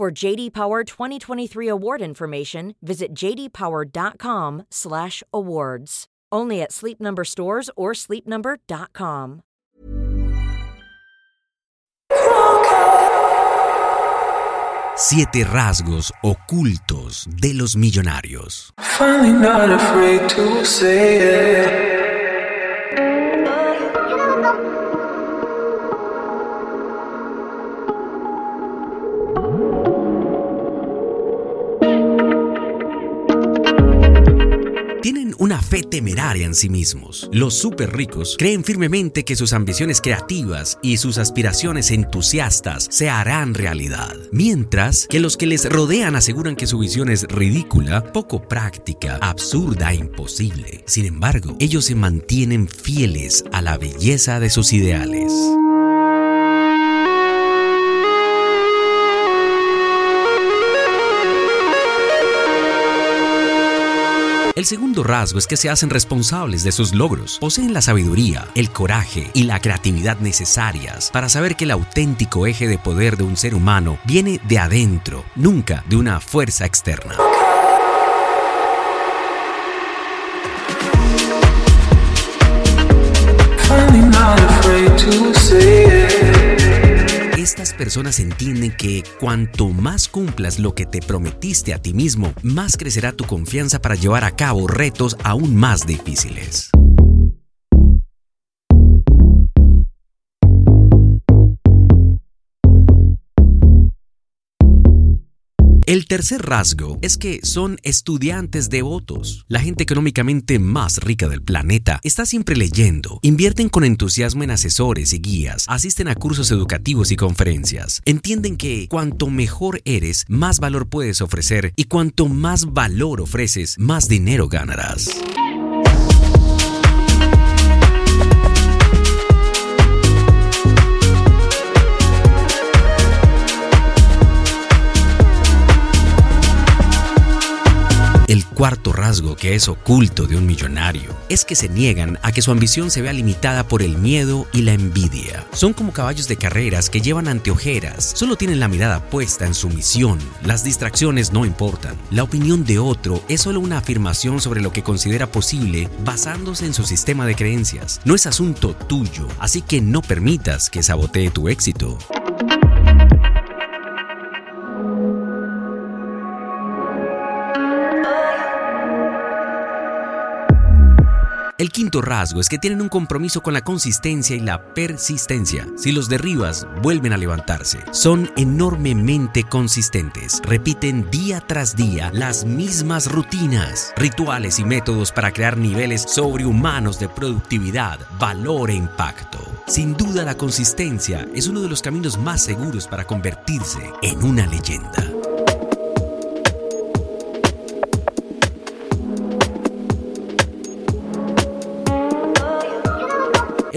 For JD Power 2023 award information, visit jdpower.com/awards. Only at Sleep Number stores or sleepnumber.com. Siete rasgos ocultos de los millonarios. Una fe temeraria en sí mismos. Los súper ricos creen firmemente que sus ambiciones creativas y sus aspiraciones entusiastas se harán realidad, mientras que los que les rodean aseguran que su visión es ridícula, poco práctica, absurda e imposible. Sin embargo, ellos se mantienen fieles a la belleza de sus ideales. El segundo rasgo es que se hacen responsables de sus logros. Poseen la sabiduría, el coraje y la creatividad necesarias para saber que el auténtico eje de poder de un ser humano viene de adentro, nunca de una fuerza externa. Estas personas entienden que cuanto más cumplas lo que te prometiste a ti mismo, más crecerá tu confianza para llevar a cabo retos aún más difíciles. El tercer rasgo es que son estudiantes devotos. La gente económicamente más rica del planeta está siempre leyendo, invierten con entusiasmo en asesores y guías, asisten a cursos educativos y conferencias. Entienden que cuanto mejor eres, más valor puedes ofrecer y cuanto más valor ofreces, más dinero ganarás. Cuarto rasgo que es oculto de un millonario es que se niegan a que su ambición se vea limitada por el miedo y la envidia. Son como caballos de carreras que llevan anteojeras, solo tienen la mirada puesta en su misión, las distracciones no importan. La opinión de otro es solo una afirmación sobre lo que considera posible basándose en su sistema de creencias. No es asunto tuyo, así que no permitas que sabotee tu éxito. El quinto rasgo es que tienen un compromiso con la consistencia y la persistencia. Si los derribas, vuelven a levantarse. Son enormemente consistentes. Repiten día tras día las mismas rutinas, rituales y métodos para crear niveles sobrehumanos de productividad, valor e impacto. Sin duda la consistencia es uno de los caminos más seguros para convertirse en una leyenda.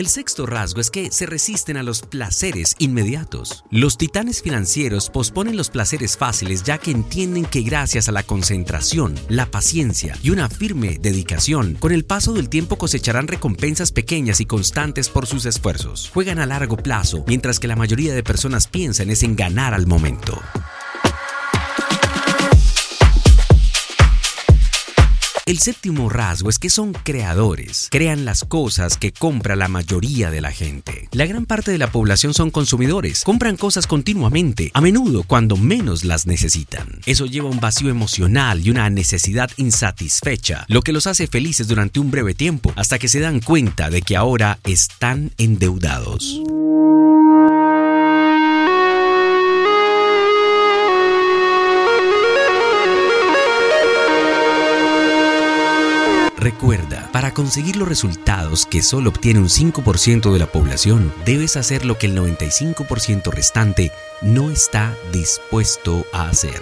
El sexto rasgo es que se resisten a los placeres inmediatos. Los titanes financieros posponen los placeres fáciles ya que entienden que gracias a la concentración, la paciencia y una firme dedicación, con el paso del tiempo cosecharán recompensas pequeñas y constantes por sus esfuerzos. Juegan a largo plazo, mientras que la mayoría de personas piensan es en ganar al momento. El séptimo rasgo es que son creadores, crean las cosas que compra la mayoría de la gente. La gran parte de la población son consumidores, compran cosas continuamente, a menudo cuando menos las necesitan. Eso lleva un vacío emocional y una necesidad insatisfecha, lo que los hace felices durante un breve tiempo, hasta que se dan cuenta de que ahora están endeudados. Recuerda, para conseguir los resultados que solo obtiene un 5% de la población, debes hacer lo que el 95% restante no está dispuesto a hacer.